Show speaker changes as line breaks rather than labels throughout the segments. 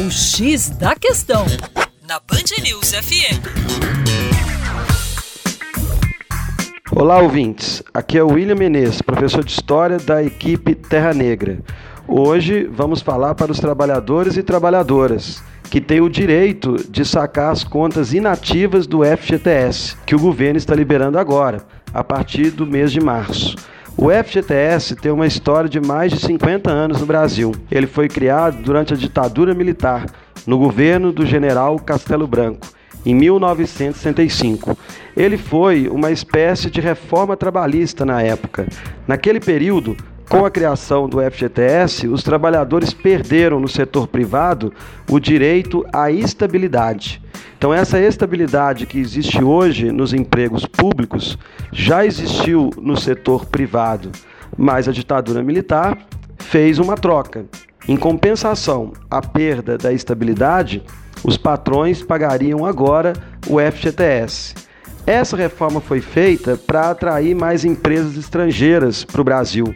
O X da Questão, na Band News FM.
Olá, ouvintes. Aqui é o William Menezes, professor de História da equipe Terra Negra. Hoje vamos falar para os trabalhadores e trabalhadoras que têm o direito de sacar as contas inativas do FGTS, que o governo está liberando agora, a partir do mês de março. O FGTS tem uma história de mais de 50 anos no Brasil. Ele foi criado durante a ditadura militar, no governo do general Castelo Branco, em 1965. Ele foi uma espécie de reforma trabalhista na época. Naquele período, com a criação do FGTS, os trabalhadores perderam no setor privado o direito à estabilidade. Então, essa estabilidade que existe hoje nos empregos públicos já existiu no setor privado, mas a ditadura militar fez uma troca. Em compensação à perda da estabilidade, os patrões pagariam agora o FGTS. Essa reforma foi feita para atrair mais empresas estrangeiras para o Brasil,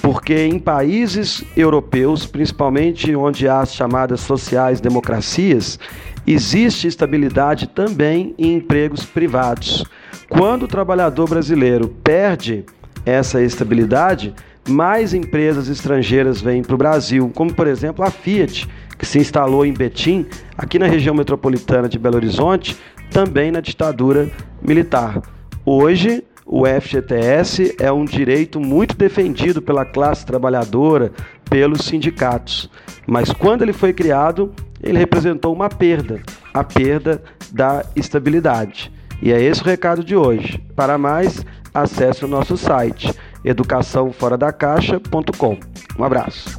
porque em países europeus, principalmente onde há as chamadas sociais-democracias, existe estabilidade também em empregos privados. Quando o trabalhador brasileiro perde essa estabilidade, mais empresas estrangeiras vêm para o Brasil, como por exemplo a Fiat, que se instalou em Betim, aqui na região metropolitana de Belo Horizonte, também na ditadura militar. Hoje, o FGTS é um direito muito defendido pela classe trabalhadora, pelos sindicatos. Mas quando ele foi criado, ele representou uma perda, a perda da estabilidade. E é esse o recado de hoje. Para mais, acesse o nosso site educaçãoforadacaixa.com. Um abraço.